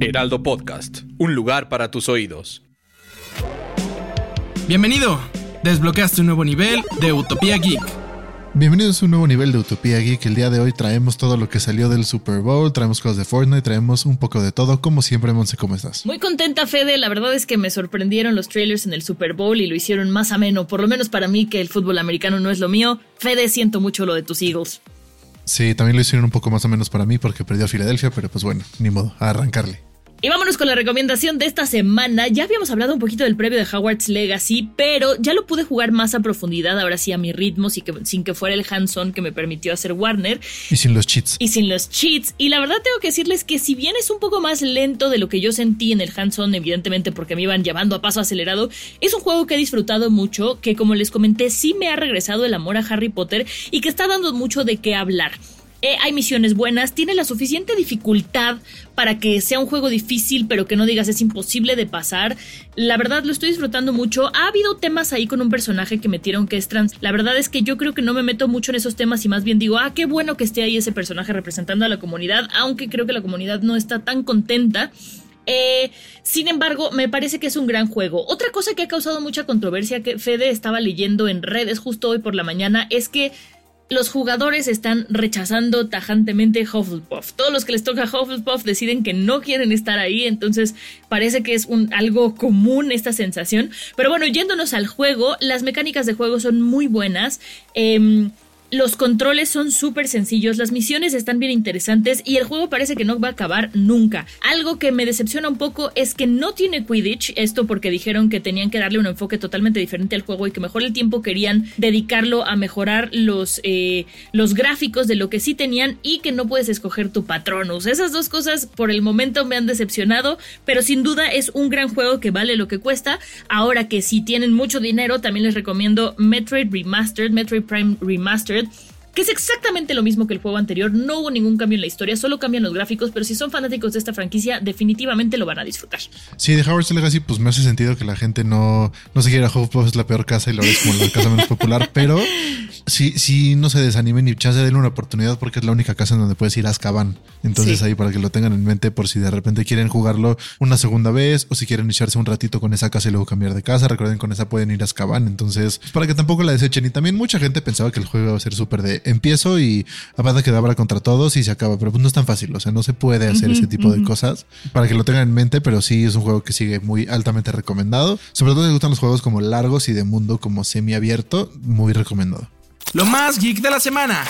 Heraldo Podcast, un lugar para tus oídos. Bienvenido. Desbloqueaste un nuevo nivel de Utopía Geek. Bienvenidos a un nuevo nivel de Utopía Geek. El día de hoy traemos todo lo que salió del Super Bowl, traemos cosas de Fortnite, traemos un poco de todo. Como siempre, Monse, ¿cómo estás? Muy contenta, Fede. La verdad es que me sorprendieron los trailers en el Super Bowl y lo hicieron más ameno, por lo menos para mí, que el fútbol americano no es lo mío. Fede, siento mucho lo de tus Eagles. Sí, también lo hicieron un poco más o menos para mí porque perdió a Filadelfia, pero pues bueno, ni modo, a arrancarle. Y vámonos con la recomendación de esta semana. Ya habíamos hablado un poquito del previo de Howard's Legacy, pero ya lo pude jugar más a profundidad, ahora sí a mi ritmo, sin que, sin que fuera el hands-on que me permitió hacer Warner. Y sin los cheats. Y sin los cheats. Y la verdad tengo que decirles que si bien es un poco más lento de lo que yo sentí en el hands-on, evidentemente porque me iban llevando a paso acelerado, es un juego que he disfrutado mucho, que como les comenté, sí me ha regresado el amor a Harry Potter y que está dando mucho de qué hablar. Eh, hay misiones buenas, tiene la suficiente dificultad para que sea un juego difícil, pero que no digas es imposible de pasar. La verdad lo estoy disfrutando mucho. Ha habido temas ahí con un personaje que metieron que es trans. La verdad es que yo creo que no me meto mucho en esos temas y más bien digo, ah, qué bueno que esté ahí ese personaje representando a la comunidad, aunque creo que la comunidad no está tan contenta. Eh, sin embargo, me parece que es un gran juego. Otra cosa que ha causado mucha controversia que Fede estaba leyendo en redes justo hoy por la mañana es que los jugadores están rechazando tajantemente Hufflepuff. Todos los que les toca Hufflepuff deciden que no quieren estar ahí, entonces parece que es un, algo común esta sensación. Pero bueno, yéndonos al juego, las mecánicas de juego son muy buenas. Em, los controles son súper sencillos, las misiones están bien interesantes y el juego parece que no va a acabar nunca. Algo que me decepciona un poco es que no tiene Quidditch, esto porque dijeron que tenían que darle un enfoque totalmente diferente al juego y que mejor el tiempo querían dedicarlo a mejorar los, eh, los gráficos de lo que sí tenían y que no puedes escoger tu patronus. Esas dos cosas por el momento me han decepcionado, pero sin duda es un gran juego que vale lo que cuesta. Ahora que si tienen mucho dinero, también les recomiendo Metroid Remastered, Metroid Prime Remastered que es exactamente lo mismo que el juego anterior. No hubo ningún cambio en la historia, solo cambian los gráficos, pero si son fanáticos de esta franquicia, definitivamente lo van a disfrutar. Sí, de Howard's Legacy, pues me hace sentido que la gente no, no se quiera Hufflepuff es la peor casa y lo ves como la casa menos popular, pero sí, sí no se desanimen y chance denle una oportunidad porque es la única casa en donde puedes ir a Azkaban. Entonces Sí. ahí para que lo tengan en mente por si de repente quieren jugarlo una segunda vez o si quieren echarse un ratito con esa casa y luego cambiar de casa. Recuerden, con esa pueden ir a Azkaban. Entonces, para que tampoco la desechen. Y también mucha gente pensaba que el juego iba a ser súper de empiezo y aparte que dabra contra todos y se acaba. Pero pues no es tan fácil. O sea, no se puede hacer ese tipo de cosas para que lo tengan en mente. Pero sí es un juego que sigue muy altamente recomendado. Sobre todo si les gustan los juegos como largos y de mundo como semiabierto, muy recomendado. Lo más geek de la semana.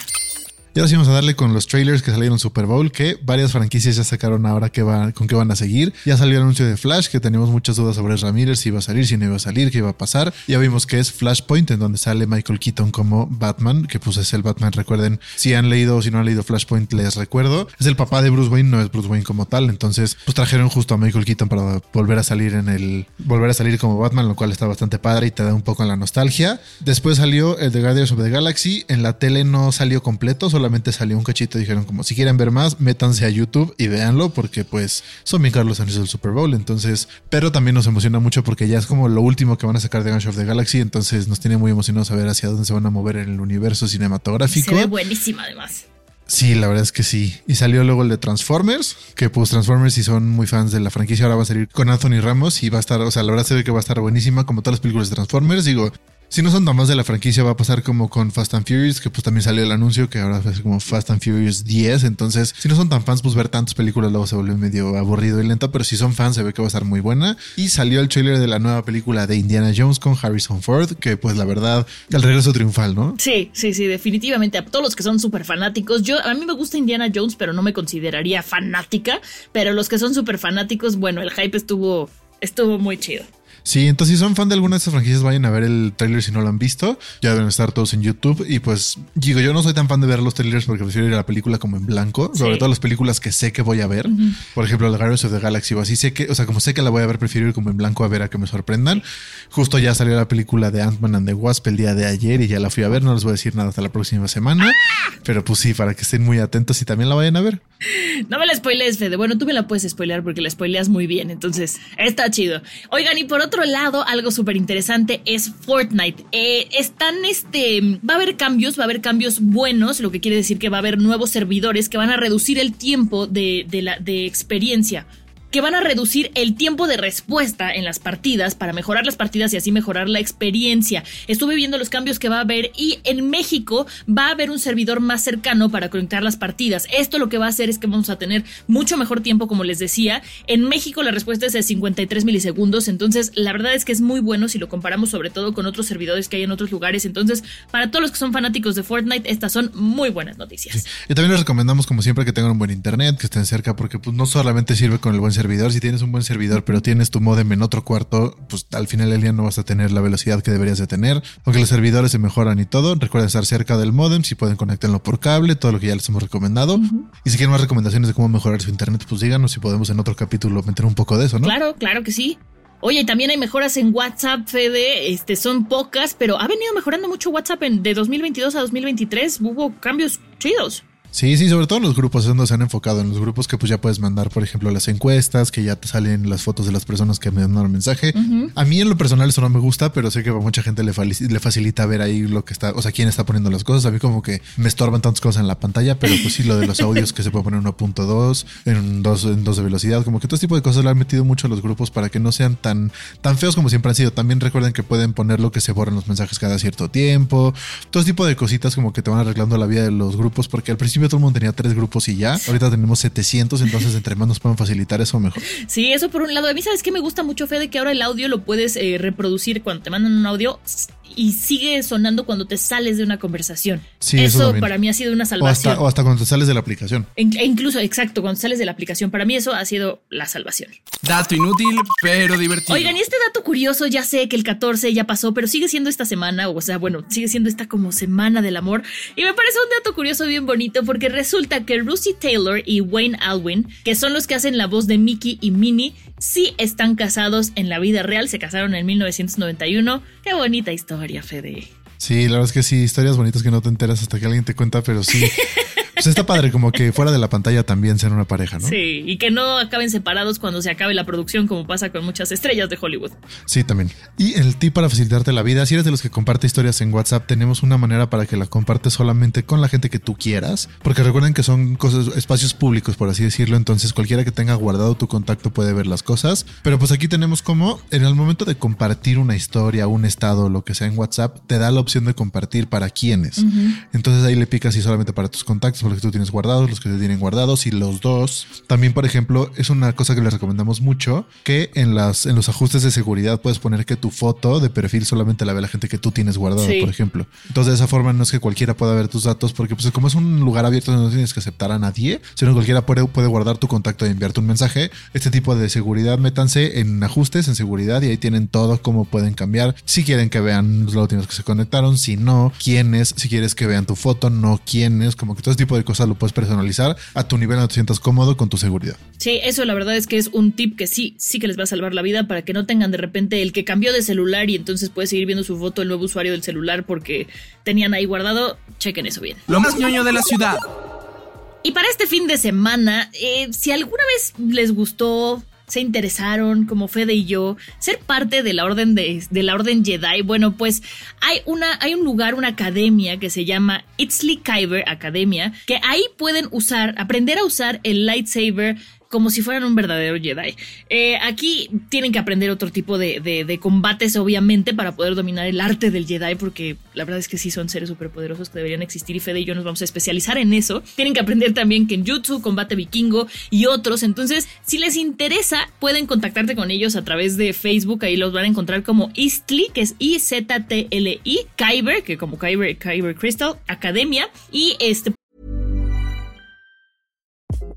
Y ahora sí vamos a darle con los trailers que salieron Super Bowl, que varias franquicias ya sacaron ahora que van, con qué van a seguir. Ya salió el anuncio de Flash, que teníamos muchas dudas sobre Ramírez, si iba a salir, si no iba a salir, qué iba a pasar. Ya vimos que es Flashpoint, en donde sale Michael Keaton como Batman, que pues es el Batman, recuerden, si han leído o si no han leído Flashpoint, les recuerdo. Es el papá de Bruce Wayne, no es Bruce Wayne como tal, entonces pues trajeron justo a Michael Keaton para volver a salir en el, volver a salir como Batman, lo cual está bastante padre y te da un poco la nostalgia. Después salió el de Guardians of the Galaxy, en la tele no salió completo, solamente salió un cachito. Dijeron como si quieren ver más, métanse a YouTube y véanlo porque pues son bien caros los anuncios del Super Bowl. Entonces, pero también nos emociona mucho porque ya es como lo último que van a sacar de Guardians of the Galaxy. Entonces nos tiene muy emocionados saber hacia dónde se van a mover en el universo cinematográfico. Se ve buenísima además. Sí, la verdad es que sí. Y salió luego el de Transformers, que pues Transformers si son muy fans de la franquicia ahora va a salir con Anthony Ramos y va a estar, o sea, la verdad se ve que va a estar buenísima como todas las películas de Transformers. Digo, si no son tan más de la franquicia va a pasar como con Fast and Furious, que pues también salió el anuncio que ahora ser como Fast and Furious 10. Entonces, si no son tan fans, pues ver tantas películas luego se vuelve medio aburrido y lento, pero si son fans se ve que va a estar muy buena. Y salió el trailer de la nueva película de Indiana Jones con Harrison Ford, que pues la verdad, el regreso triunfal, ¿no? Sí, sí, sí, definitivamente. A todos los que son súper fanáticos. Yo, a mí me gusta Indiana Jones, pero no me consideraría fanática. Pero los que son súper fanáticos, bueno, el hype estuvo, estuvo muy chido. Sí, entonces si son fan de alguna de estas franquicias, vayan a ver el trailer si no lo han visto. Ya deben estar todos en YouTube. Y pues digo, yo no soy tan fan de ver los trailers porque prefiero ir a la película como en blanco, sobre todo las películas que sé que voy a ver. Por ejemplo, The Guardians of the Galaxy o así sé que, o sea, como sé que la voy a ver, prefiero ir como en blanco a ver a que me sorprendan. Justo ya salió la película de Ant-Man and the Wasp el día de ayer y ya la fui a ver. No les voy a decir nada hasta la próxima semana. Pero pues sí, para que estén muy atentos y también la vayan a ver. No me la spoilees, Fede. Bueno, tú me la puedes spoilear porque la spoileas muy bien. Entonces, está chido. Oigan, y por otro lado, algo súper interesante es Fortnite. Eh, están, este, va a haber cambios, va a haber cambios buenos, lo que quiere decir que va a haber nuevos servidores que van a reducir el tiempo de, de la, de experiencia que van a reducir el tiempo de respuesta en las partidas para mejorar las partidas y así mejorar la experiencia. Estuve viendo los cambios que va a haber y en México va a haber un servidor más cercano para conectar las partidas. Esto lo que va a hacer es que vamos a tener mucho mejor tiempo, como les decía. En México la respuesta es de 53 milisegundos, entonces la verdad es que es muy bueno si lo comparamos sobre todo con otros servidores que hay en otros lugares. Entonces, para todos los que son fanáticos de Fortnite, estas son muy buenas noticias. Y también les recomendamos, como siempre, que tengan un buen internet, que estén cerca, porque pues, no solamente sirve con el buen servidor, servidor, si tienes un buen servidor, pero tienes tu modem en otro cuarto, pues al final del día no vas a tener la velocidad que deberías de tener. Aunque los servidores se mejoran y todo, recuerden estar cerca del modem, si pueden conectarlo por cable, todo lo que ya les hemos recomendado. Y si quieren más recomendaciones de cómo mejorar su internet, pues díganos si podemos en otro capítulo meter un poco de eso, ¿no? Claro, claro que sí. Oye, también hay mejoras en WhatsApp, Fede. Este, son pocas, pero ha venido mejorando mucho WhatsApp en, de 2022 a 2023. Hubo cambios chidos. Sí, sí, sobre todo en los grupos es donde se han enfocado, en los grupos que pues ya puedes mandar, por ejemplo, las encuestas, que ya te salen las fotos de las personas que me mandaron mensaje. A mí en lo personal eso no me gusta, pero sé que a mucha gente le, le, facilita ver ahí lo que está, o sea, quién está poniendo las cosas. A mí como que me estorban tantas cosas en la pantalla, pero pues sí, lo de los audios que se puede poner 1.2, en 2 en dos de velocidad, como que todo este tipo de cosas lo han metido mucho a los grupos para que no sean tan, tan feos como siempre han sido. También recuerden que pueden poner lo que se borran los mensajes cada cierto tiempo, todo este tipo de cositas como que te van arreglando la vida de los grupos, porque al principio todo el mundo tenía tres grupos grupos y ya. Ahorita tenemos 700, entonces entre más nos pueden facilitar eso mejor. Sí, eso por un lado. A mí, ¿sabes qué me gusta mucho, Fede? Que ahora el audio lo puedes eh, reproducir cuando te mandan un audio y sigue sonando cuando te sales de una conversación. Sí, eso, para mí ha sido una salvación. O hasta, cuando te sales de la aplicación. E incluso, exacto, cuando sales de la aplicación. Para mí eso ha sido la salvación. Dato inútil, pero divertido. Oigan, y este dato curioso, ya sé que el 14 ya pasó, pero sigue siendo esta semana, o sea, bueno, sigue siendo esta como semana del amor. Y me parece un dato curioso bien bonito porque resulta que Lucy Taylor y Wayne Alwyn, que son los que hacen la voz de Mickey y Minnie, sí están casados en la vida real. Se casaron en 1991. Qué bonita historia, Fede. Sí, la verdad es que sí, historias bonitas que no te enteras hasta que alguien te cuenta, pero sí. Pues está padre, como que fuera de la pantalla también sean una pareja, ¿no? Sí, y que no acaben separados cuando se acabe la producción, como pasa con muchas estrellas de Hollywood. Sí, también. Y el tip para facilitarte la vida, si eres de los que comparte historias en WhatsApp, tenemos una manera para que la compartes solamente con la gente que tú quieras, porque recuerden que son cosas, espacios públicos, por así decirlo, entonces cualquiera que tenga guardado tu contacto puede ver las cosas. Pero pues aquí tenemos como, en el momento de compartir una historia, un estado, lo que sea en WhatsApp, te da la opción de compartir para quiénes. Entonces ahí le picas y solamente para tus contactos los que tú tienes guardados, los que te tienen guardados y los dos. También, por ejemplo, es una cosa que les recomendamos mucho, que en, las, en los ajustes de seguridad puedes poner que tu foto de perfil solamente la ve la gente que tú tienes guardado, por ejemplo. Entonces, de esa forma no es que cualquiera pueda ver tus datos, porque pues como es un lugar abierto no tienes que aceptar a nadie, sino cualquiera puede, puede guardar tu contacto y enviarte un mensaje. Este tipo de seguridad, métanse en ajustes, en seguridad, y ahí tienen todo cómo pueden cambiar. Si quieren que vean los últimos que se conectaron, si no, quiénes, si quieres que vean tu foto, no quiénes, como que todo este tipo de cosas lo puedes personalizar a tu nivel donde te sientas cómodo con tu seguridad. Sí, eso la verdad es que es un tip que sí, sí que les va a salvar la vida para que no tengan de repente el que cambió de celular y entonces puede seguir viendo su foto el nuevo usuario del celular porque tenían ahí guardado. Chequen eso bien. Lo más ñoño de la ciudad. Y para este fin de semana, eh, si alguna vez les gustó se interesaron, como Fede y yo, ser parte de la orden de, la orden Jedi. Bueno, pues hay una, hay un lugar, una academia que se llama Itzli Kyber Academia, que ahí pueden usar, aprender a usar el lightsaber como si fueran un verdadero Jedi. Eh, aquí tienen que aprender otro tipo de, de, combates, obviamente, para poder dominar el arte del Jedi, porque la verdad es que sí son seres superpoderosos que deberían existir y Fede y yo nos vamos a especializar en eso. Tienen que aprender también Kenjutsu, combate vikingo y otros. Entonces, si les interesa, pueden contactarte con ellos a través de Facebook. Ahí los van a encontrar como Istli, que es I-Z-T-L-I, Kyber, que como Kyber, Kyber Crystal, Academia. Y este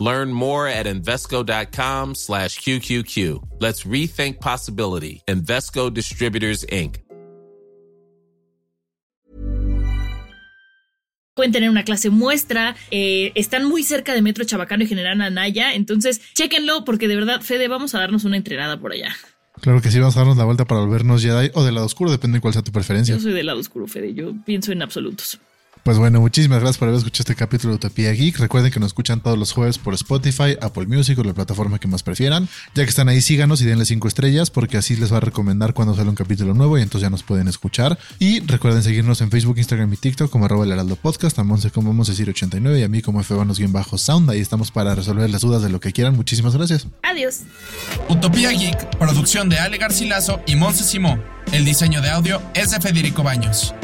Learn more at Invesco.com slash QQQ. Let's rethink possibility. Invesco Distributors, Inc. Pueden tener una clase muestra, eh, están muy cerca de Metro Chabacano y General Anaya, entonces chéquenlo porque de verdad, Fede, vamos a darnos una entrenada por allá. Claro que sí, vamos a darnos la vuelta para volvernos Jedi o del lado oscuro, depende de cuál sea tu preferencia. Yo soy del lado oscuro, Fede, yo pienso en absolutos. Pues bueno, muchísimas gracias por haber escuchado este capítulo de Utopía Geek. Recuerden que nos escuchan todos los jueves por Spotify, Apple Music o la plataforma que más prefieran. Ya que están ahí, síganos y denle cinco estrellas porque así les va a recomendar cuando sale un capítulo nuevo y entonces ya nos pueden escuchar. Y recuerden seguirnos en Facebook, Instagram y TikTok como arroba el heraldo podcast, a Monse como vamos a decir 89 y a mí como bajo sound Ahí estamos para resolver las dudas de lo que quieran. Muchísimas gracias. Adiós. Utopía Geek, producción de Ale Garcilaso y Monse Simó. El diseño de audio es de Federico Baños.